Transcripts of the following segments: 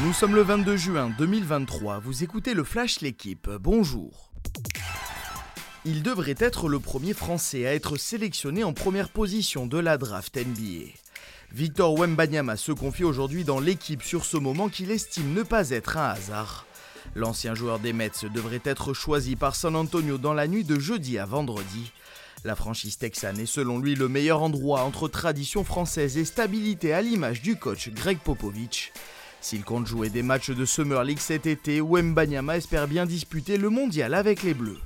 Nous sommes le 22 juin 2023, vous écoutez le Flash L'équipe, bonjour. Il devrait être le premier Français à être sélectionné en première position de la draft NBA. Victor Wembanyama se confie aujourd'hui dans l'équipe sur ce moment qu'il estime ne pas être un hasard. L'ancien joueur des Mets devrait être choisi par San Antonio dans la nuit de jeudi à vendredi. La franchise texane est selon lui le meilleur endroit entre tradition française et stabilité à l'image du coach Greg Popovich. S'il compte jouer des matchs de Summer League cet été, Wembanyama espère bien disputer le mondial avec les Bleus.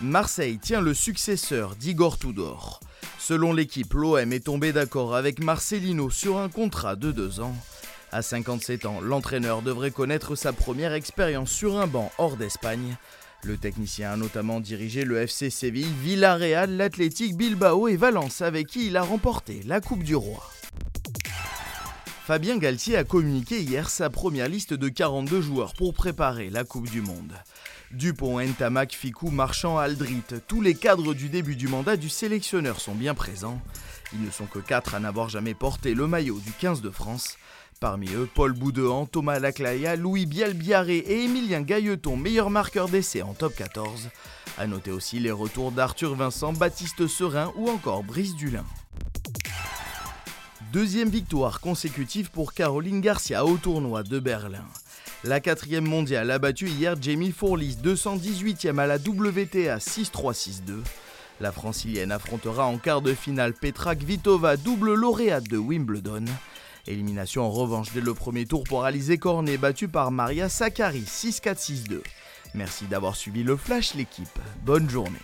Marseille tient le successeur d'Igor Tudor. Selon l'équipe, l'OM est tombé d'accord avec Marcelino sur un contrat de deux ans. À 57 ans, l'entraîneur devrait connaître sa première expérience sur un banc hors d'Espagne. Le technicien a notamment dirigé le FC Séville, Villarreal, l'Athletic Bilbao et Valence avec qui il a remporté la Coupe du Roi. Fabien Galtier a communiqué hier sa première liste de 42 joueurs pour préparer la Coupe du Monde. Dupont, Ntamak, Ficou, Marchand, Aldrit, tous les cadres du début du mandat du sélectionneur sont bien présents. Ils ne sont que 4 à n'avoir jamais porté le maillot du 15 de France. Parmi eux, Paul Boudehan, Thomas Laclaya, Louis Bielbiaré et Émilien Gailleton, meilleur marqueur d'essai en top 14. A noter aussi les retours d'Arthur Vincent, Baptiste Serin ou encore Brice Dulin. Deuxième victoire consécutive pour Caroline Garcia au tournoi de Berlin. La quatrième mondiale a battu hier Jamie Fourlis, 218e à la WTA 6-3-6-2. La francilienne affrontera en quart de finale Petra Kvitova, double lauréate de Wimbledon. Élimination en revanche dès le premier tour pour Alizé Cornet, battue par Maria Sakkari 6-4-6-2. Merci d'avoir suivi le Flash l'équipe. Bonne journée.